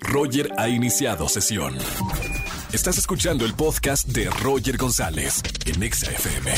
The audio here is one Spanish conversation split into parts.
Roger ha iniciado sesión. Estás escuchando el podcast de Roger González en Exa FM.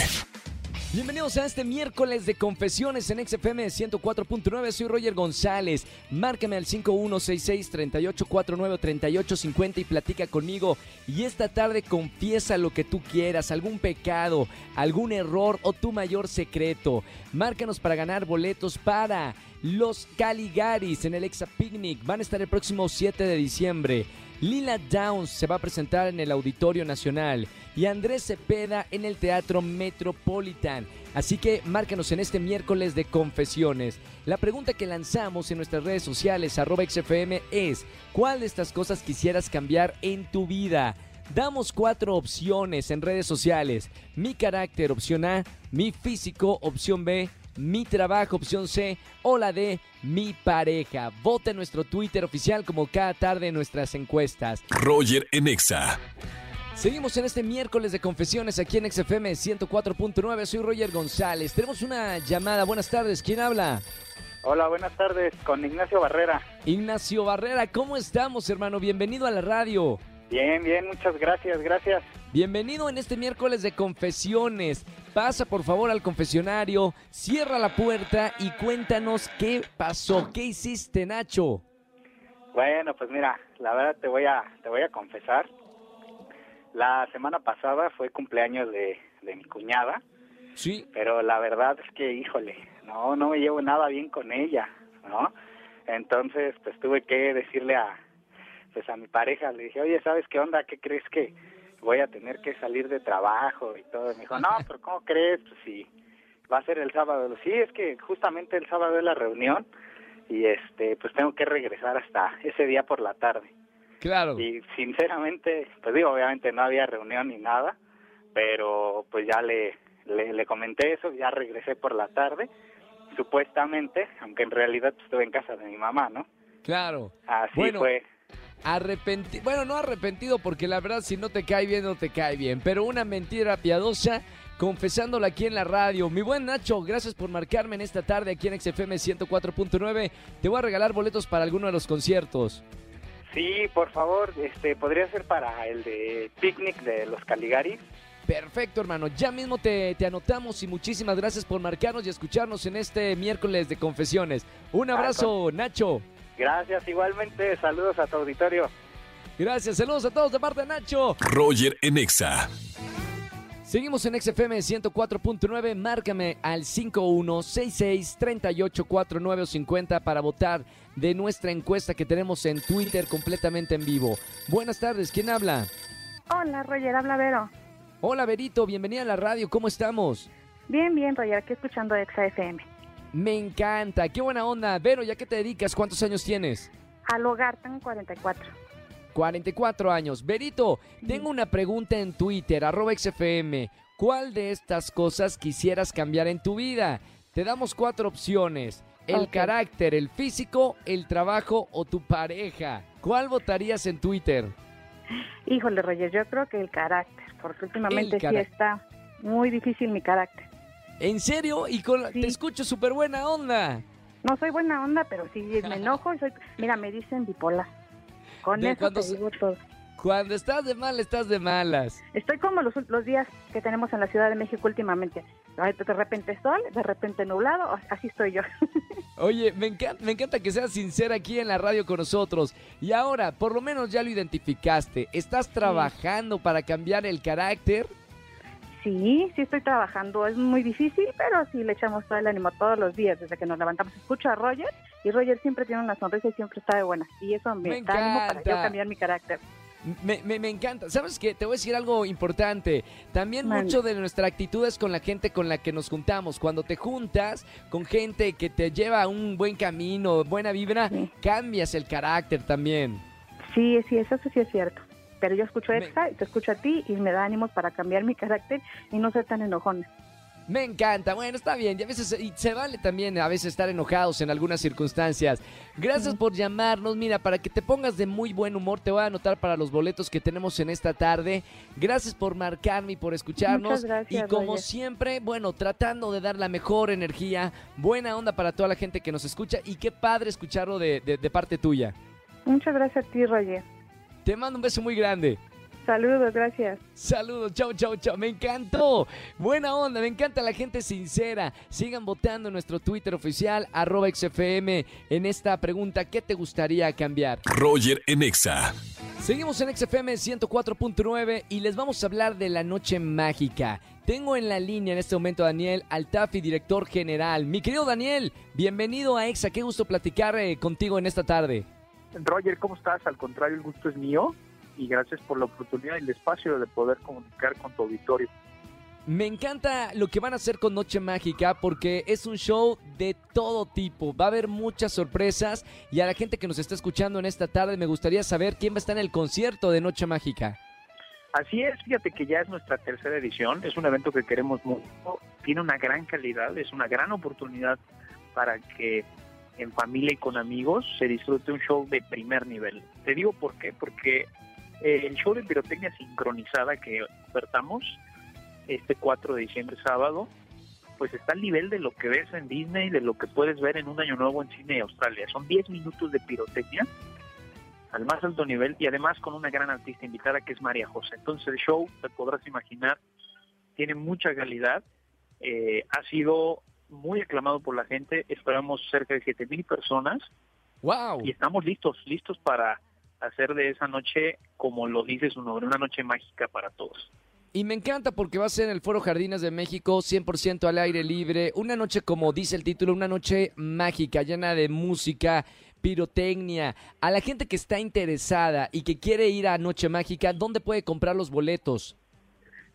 Bienvenidos a este miércoles de confesiones en XFM 104.9. Soy Roger González. Márcame al 5166-3849-3850 y platica conmigo. Y esta tarde confiesa lo que tú quieras, algún pecado, algún error o tu mayor secreto. Márcanos para ganar boletos para los Caligaris en el Exa Picnic. Van a estar el próximo 7 de diciembre. Lila Downs se va a presentar en el Auditorio Nacional y Andrés Cepeda en el Teatro Metropolitan. Así que márcanos en este miércoles de confesiones. La pregunta que lanzamos en nuestras redes sociales, arroba XFM, es ¿cuál de estas cosas quisieras cambiar en tu vida? Damos cuatro opciones en redes sociales. Mi carácter, opción A. Mi físico, opción B mi trabajo, opción C, o la D, mi pareja. Vota en nuestro Twitter oficial como cada tarde en nuestras encuestas. Roger Enexa. Seguimos en este miércoles de confesiones aquí en XFM 104.9. Soy Roger González. Tenemos una llamada. Buenas tardes. ¿Quién habla? Hola, buenas tardes. Con Ignacio Barrera. Ignacio Barrera, ¿cómo estamos, hermano? Bienvenido a la radio. Bien, bien, muchas gracias, gracias. Bienvenido en este miércoles de confesiones. Pasa por favor al confesionario, cierra la puerta y cuéntanos qué pasó, qué hiciste, Nacho. Bueno, pues mira, la verdad te voy a te voy a confesar. La semana pasada fue cumpleaños de, de mi cuñada. Sí. Pero la verdad es que, híjole, no, no me llevo nada bien con ella, ¿no? Entonces, pues tuve que decirle a, pues a mi pareja, le dije, oye, ¿sabes qué onda? ¿Qué crees que voy a tener que salir de trabajo y todo? Me dijo, no, pero ¿cómo crees? Pues sí, va a ser el sábado. Sí, es que justamente el sábado es la reunión y este, pues tengo que regresar hasta ese día por la tarde. Claro. Y sinceramente, pues digo, obviamente no había reunión ni nada, pero pues ya le, le, le comenté eso, ya regresé por la tarde, supuestamente, aunque en realidad pues, estuve en casa de mi mamá, ¿no? Claro. Así Bueno, fue. Arrepentido, bueno, no arrepentido porque la verdad si no te cae bien, no te cae bien, pero una mentira piadosa confesándola aquí en la radio. Mi buen Nacho, gracias por marcarme en esta tarde aquí en XFM 104.9. Te voy a regalar boletos para alguno de los conciertos. Sí, por favor, este podría ser para el de picnic de los Caligaris. Perfecto, hermano. Ya mismo te, te anotamos y muchísimas gracias por marcarnos y escucharnos en este miércoles de confesiones. Un abrazo, Nacho. Gracias, igualmente, saludos a tu auditorio. Gracias, saludos a todos de parte de Nacho. Roger Enexa. Seguimos en XFM 104.9. Márcame al 5166-384950 para votar de nuestra encuesta que tenemos en Twitter completamente en vivo. Buenas tardes, ¿quién habla? Hola, Roger, habla Vero. Hola, Berito, bienvenida a la radio, ¿cómo estamos? Bien, bien, Roger, aquí escuchando Exa FM. Me encanta, qué buena onda. Vero, ¿ya qué te dedicas? ¿Cuántos años tienes? Al hogar tengo 44. 44 años. Berito, tengo una pregunta en Twitter, arroba XFM. ¿Cuál de estas cosas quisieras cambiar en tu vida? Te damos cuatro opciones. El carácter, el físico, el trabajo o tu pareja. ¿Cuál votarías en Twitter? Híjole, Roger, yo creo que el carácter, porque últimamente sí está muy difícil mi carácter. ¿En serio? Y con Sí. te escucho súper buena onda. No soy buena onda, pero sí me enojo soy... Mira, me dicen bipolar. Con De eso cuando te digo todo. Cuando estás de mal, estás de malas. Estoy como los, los días que tenemos en la Ciudad de México últimamente. De repente sol, de repente nublado, así estoy yo. Oye, me encanta, me encanta que seas sincera aquí en la radio con nosotros. Y ahora, por lo menos ya lo identificaste. ¿Estás trabajando para cambiar el carácter? Sí, sí estoy trabajando, es muy difícil, pero sí le echamos todo el ánimo todos los días desde que nos levantamos. Escucho a Roger y Roger siempre tiene una sonrisa y siempre está de buena. Y eso me, Me da ánimo para yo cambiar mi carácter. Me, me- me encanta. ¿Sabes qué? Te voy a decir algo importante. También mucho de nuestra actitud es con la gente con la que nos juntamos. Cuando te juntas con gente que te lleva a un buen camino, buena vibra, Sí. cambias el carácter también. Sí, sí, eso sí es cierto. Pero yo escucho Me- Exa y te escucho a ti y me da ánimos para cambiar mi carácter y no ser tan enojona. Me encanta. Bueno, está bien. Y a veces y se vale también a veces estar enojados en algunas circunstancias. Gracias por llamarnos. Mira, para que te pongas de muy buen humor, te voy a anotar para los boletos que tenemos en esta tarde. Gracias por marcarme y por escucharnos. Muchas gracias, y como Roger. siempre, bueno, tratando de dar la mejor energía, buena onda para toda la gente que nos escucha. Y qué padre escucharlo de, de- de parte tuya. Muchas gracias a ti, Roger. Te mando un beso muy grande. Saludos, gracias. Saludos, chao, chao, chao. Me encantó. Buena onda, me encanta la gente sincera. Sigan votando en nuestro Twitter oficial, arroba XFM, en esta pregunta, ¿qué te gustaría cambiar? Roger en Exa. Seguimos en XFM 104.9 y les vamos a hablar de la noche mágica. Tengo en la línea en este momento a Daniel Altafi, director general. Mi querido Daniel, bienvenido a EXA. Qué gusto platicar eh, contigo en esta tarde. Roger, ¿cómo estás? Al contrario, el gusto es mío y gracias por la oportunidad y el espacio de poder comunicar con tu auditorio. Me encanta lo que van a hacer con Noche Mágica porque es un show de todo tipo. Va a haber muchas sorpresas y a la gente que nos está escuchando en esta tarde me gustaría saber quién va a estar en el concierto de Noche Mágica. Así es, fíjate que ya es nuestra tercera edición, es un evento que queremos mucho, tiene una gran calidad, es una gran oportunidad para que en familia y con amigos se disfrute un show de primer nivel. Te digo por qué, porque eh, el show de pirotecnia sincronizada que ofertamos este 4 de diciembre sábado, pues está al nivel de lo que ves en Disney, de lo que puedes ver en un año nuevo en cine de Australia. Son 10 minutos de pirotecnia al más alto nivel y además con una gran artista invitada que es María José. Entonces el show, te podrás imaginar, tiene mucha calidad, eh, ha sido muy aclamado por la gente, esperamos cerca de 7 mil personas. ¡Wow! Y estamos listos, listos para hacer de esa noche, como lo dice su nombre, una noche mágica para todos. Y me encanta porque va a ser en el Foro Jardines de México, 100% al aire libre, una noche como dice el título, una noche mágica, llena de música, pirotecnia. A la gente que está interesada y que quiere ir a Noche Mágica, ¿dónde puede comprar los boletos?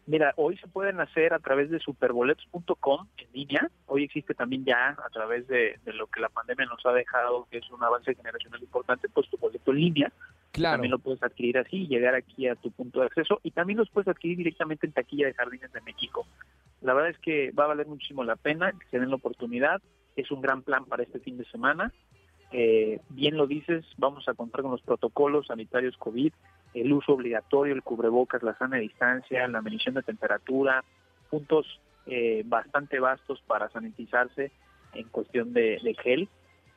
Mira, hoy se pueden hacer a través de superboletos.com en línea. Hoy existe también ya a través de, lo que la pandemia nos ha dejado, que es un avance generacional importante, pues tu boleto en línea. Claro. También lo puedes adquirir así, llegar aquí a tu punto de acceso y también los puedes adquirir directamente en taquilla de Jardines de México. La verdad es que va a valer muchísimo la pena que se den la oportunidad. Es un gran plan para este fin de semana. Eh, bien lo dices, vamos a contar con los protocolos sanitarios COVID, el uso obligatorio, el cubrebocas, la sana distancia, la medición de temperatura, puntos eh, bastante vastos para sanitizarse en cuestión de, gel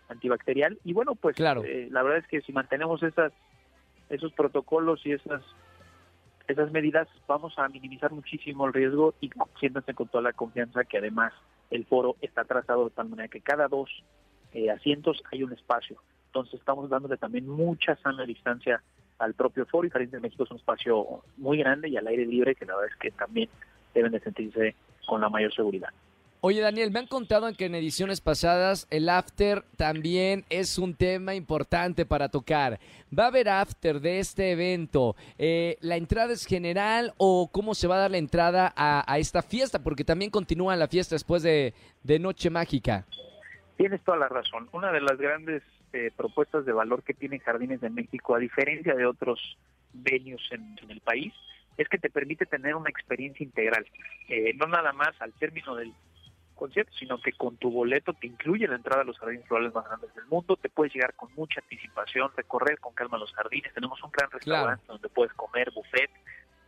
antibacterial. Y bueno, pues claro. Eh, la verdad es que si mantenemos esas, esos protocolos y esas esas medidas vamos a minimizar muchísimo el riesgo y siéntanse con toda la confianza que además el foro está trazado de tal manera que cada dos eh, asientos hay un espacio. Entonces estamos dándole también mucha sana distancia al propio foro y Jardín de México es un espacio muy grande y al aire libre que la verdad es que también deben de sentirse con la mayor seguridad. Oye Daniel, me han contado que en ediciones pasadas el after también es un tema importante para tocar. ¿Va a haber after de este evento? Eh, ¿La entrada es general o cómo se va a dar la entrada a, esta fiesta? Porque también continúa la fiesta después de, de Noche Mágica. Tienes toda la razón. Una de las grandes eh, propuestas de valor que tienen Jardines de México, a diferencia de otros venues en, el país, es que te permite tener una experiencia integral. Eh, no nada más al término del concierto, sino que con tu boleto te incluye la entrada a los jardines florales más grandes del mundo, te puedes llegar con mucha anticipación, recorrer con calma los jardines, tenemos un gran restaurante donde puedes comer, buffet,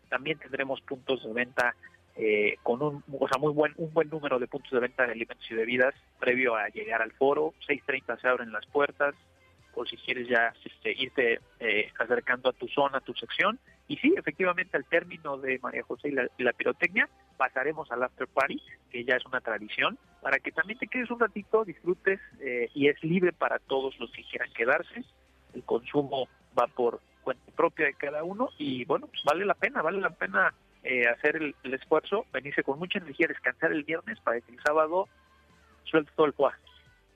también tendremos puntos de venta eh, con un, o sea, muy buen, un buen número de puntos de venta de alimentos y bebidas previo a llegar al foro. 6.30 se abren las puertas, por si quieres ya este, irte eh, acercando a tu zona, a tu sección. Y sí, efectivamente, al término de María José y la, pirotecnia, pasaremos al after party, que ya es una tradición, para que también te quedes un ratito, disfrutes eh, y es libre para todos los que quieran quedarse. El consumo va por cuenta propia de cada uno y bueno, pues vale la pena, vale la pena eh, hacer el, esfuerzo, venirse con mucha energía, descansar el viernes para que el sábado suelte todo el cuaje.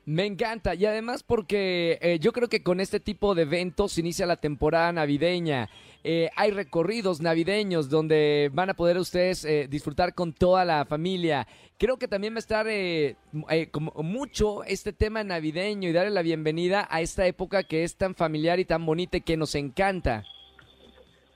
Me encanta y además porque eh, yo creo que con este tipo de eventos inicia la temporada navideña. Eh, hay recorridos navideños donde van a poder ustedes disfrutar con toda la familia. Creo que también va a estar como mucho este tema navideño y darle la bienvenida a esta época que es tan familiar y tan bonita y que nos encanta.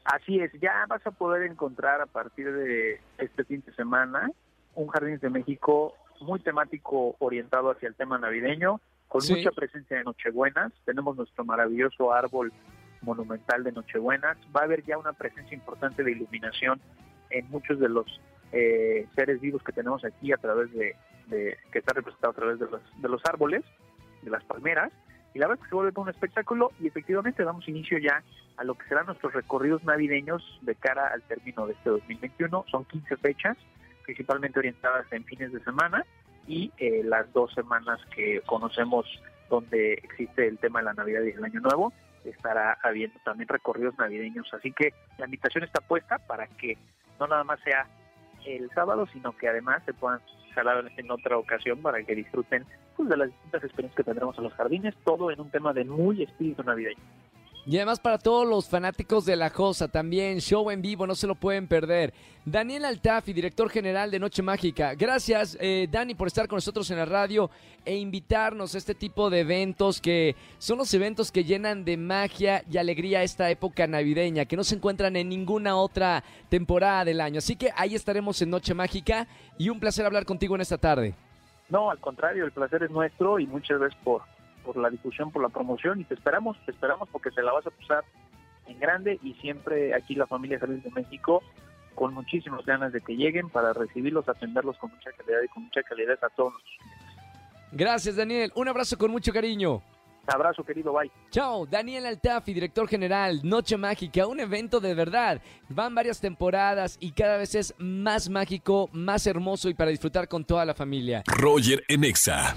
Así es, ya vas a poder encontrar a partir de este fin de semana un Jardín de México muy temático orientado hacia el tema navideño, con mucha presencia de Nochebuenas. Tenemos nuestro maravilloso árbol monumental de Nochebuenas. Va a haber ya una presencia importante de iluminación en muchos de los eh, seres vivos que tenemos aquí a través de, que está representado a través de los, de los árboles, de las palmeras. Y la verdad es que se vuelve un espectáculo y efectivamente damos inicio ya a lo que serán nuestros recorridos navideños de cara al término de este 2021. Son 15 fechas, principalmente orientadas en fines de semana y eh, las dos semanas que conocemos donde existe el tema de la Navidad y el Año Nuevo, estará habiendo también recorridos navideños. Así que la invitación está puesta para que no nada más sea el sábado, sino que además se puedan jalar en otra ocasión para que disfruten de las distintas experiencias que tendremos en los jardines, todo en un tema de muy espíritu navideño. Y además para todos los fanáticos de La Josa también, show en vivo, no se lo pueden perder. Daniel Altafi, director general de Noche Mágica. Gracias, eh, Dani, por estar con nosotros en la radio e invitarnos a este tipo de eventos que son los eventos que llenan de magia y alegría esta época navideña, que no se encuentran en ninguna otra temporada del año. Así que ahí estaremos en Noche Mágica y un placer hablar contigo en esta tarde. No, al contrario, el placer es nuestro y muchas veces por por la difusión, por la promoción y te esperamos, te esperamos porque te la vas a pasar en grande y siempre aquí la familia Jardín de México con muchísimas ganas de que lleguen para recibirlos, atenderlos con mucha calidad y con mucha calidad a todos Gracias Daniel, un abrazo con mucho cariño. Abrazo, querido, bye. Chao, Daniel Altafi, director general, Noche Mágica, un evento de verdad. Van varias temporadas y cada vez es más mágico, más hermoso y para disfrutar con toda la familia. Roger Enexa.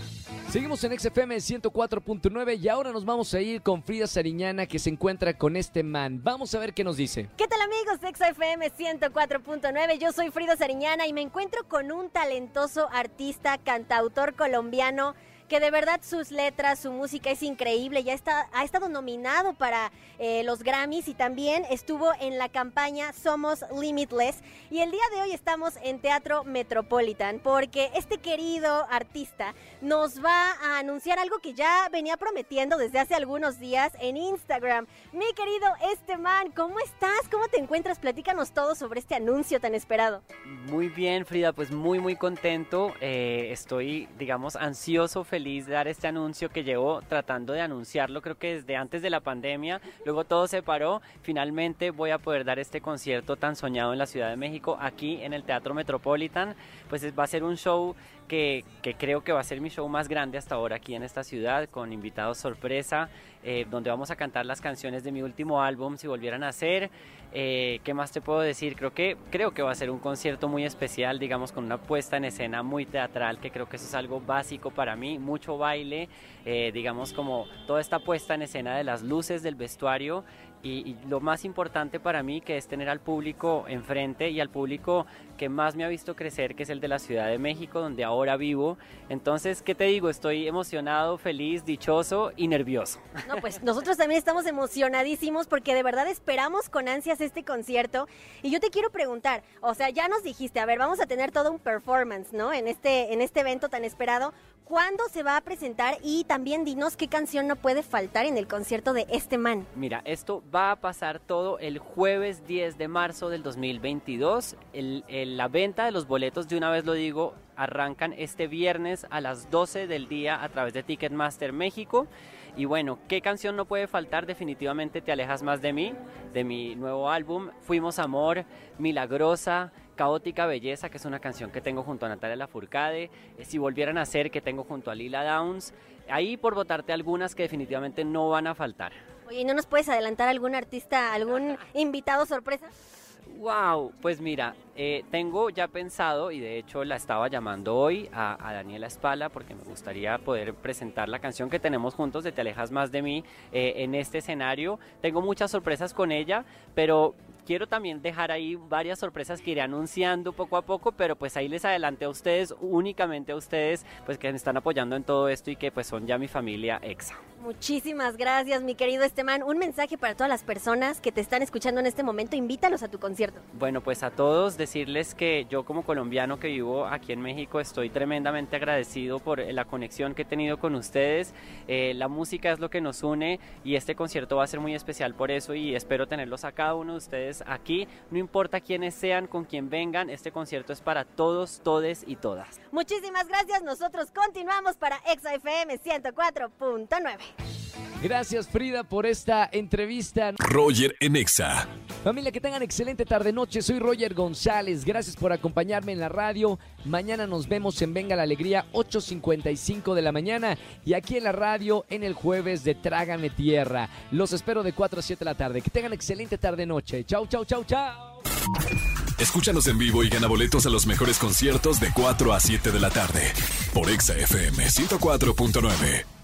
Seguimos en XFM 104.9 y ahora nos vamos a ir con Frida Sariñana que se encuentra con este man. Vamos a ver qué nos dice. ¿Qué tal amigos de XFM 104.9? Yo soy Frida Sariñana y me encuentro con un talentoso artista, cantautor colombiano que de verdad sus letras, su música es increíble, ya está, ha estado nominado para eh, los Grammys y también estuvo en la campaña Somos Limitless y el día de hoy estamos en Teatro Metropolitan porque este querido artista nos va a anunciar algo que ya venía prometiendo desde hace algunos días en Instagram. Mi querido Esteban, ¿cómo estás? ¿Cómo te encuentras? Platícanos todo sobre este anuncio tan esperado. Muy bien, Frida, pues muy, muy contento. Eh, estoy, digamos, ansioso, feliz feliz dar este anuncio que llevo tratando de anunciarlo, creo que desde antes de la pandemia, luego todo se paró, finalmente voy a poder dar este concierto tan soñado en la Ciudad de México, aquí en el Teatro Metropolitan, pues va a ser un show que, que, creo que va a ser mi show más grande hasta ahora aquí en esta ciudad, con invitados sorpresa, eh, donde vamos a cantar las canciones de mi último álbum, si volvieran a ser. Eh, ¿Qué más te puedo decir? Creo que, creo que va a ser un concierto muy especial, digamos, con una puesta en escena muy teatral, que creo que eso es algo básico para mí, mucho baile, eh, digamos, como toda esta puesta en escena de las luces, del vestuario, y, lo más importante para mí que es tener al público enfrente y al público que más me ha visto crecer, que es el de la Ciudad de México, donde ahora vivo. Entonces, ¿qué te digo? Estoy emocionado, feliz, dichoso y nervioso. No, pues nosotros también estamos emocionadísimos porque de verdad esperamos con ansias este concierto. Y yo te quiero preguntar, o sea, ya nos dijiste, a ver, vamos a tener todo un performance, ¿no? En este, en este evento tan esperado. ¿Cuándo se va a presentar? Y también dinos qué canción no puede faltar en el concierto de este man. Mira, esto va a pasar todo el jueves 10 de marzo del 2022. la venta de los boletos, de una vez lo digo, arrancan este viernes a las 12 del día a través de Ticketmaster México. Y bueno, ¿qué canción no puede faltar? Definitivamente Te alejas más de mí, de mi nuevo álbum, Fuimos Amor, Milagrosa, Caótica Belleza, que es una canción que tengo junto a Natalia Lafourcade, eh, Si Volvieran a Ser, que tengo junto a Lila Downs, ahí por votarte algunas que definitivamente no van a faltar. Oye, ¿no nos puedes adelantar algún artista, algún invitado sorpresa? Wow, pues mira, eh, tengo ya pensado y de hecho la estaba llamando hoy a, Daniela Espala porque me gustaría poder presentar la canción que tenemos juntos de Te alejas más de mí eh, en este escenario. Tengo muchas sorpresas con ella, pero quiero también dejar ahí varias sorpresas que iré anunciando poco a poco, pero pues ahí les adelanté a ustedes, únicamente a ustedes, pues que me están apoyando en todo esto y que pues son ya mi familia EXA. Muchísimas gracias, mi querido Esteban. Un mensaje para todas las personas que te están escuchando en este momento, invítalos a tu concierto. Bueno, pues a todos decirles que yo como colombiano que vivo aquí en México estoy tremendamente agradecido por la conexión que he tenido con ustedes. Eh, la música es lo que nos une y este concierto va a ser muy especial por eso y espero tenerlos a cada uno de ustedes aquí. No importa quiénes sean, con quién vengan, este concierto es para todos, todes y todas. Muchísimas gracias. Nosotros continuamos para ExaFM 104.9. Gracias Frida por esta entrevista. Roger en Exa. Familia, que tengan excelente tarde-noche. Soy Roger González. Gracias por acompañarme en la radio. Mañana nos vemos en Venga la Alegría, 8.55 de la mañana. Y aquí en la radio, en el jueves de Trágame Tierra. Los espero de 4 a 7 de la tarde. Que tengan excelente tarde-noche. Chau, chau, chau, chau. Escúchanos en vivo y gana boletos a los mejores conciertos de 4 a 7 de la tarde. Por Exa FM 104.9.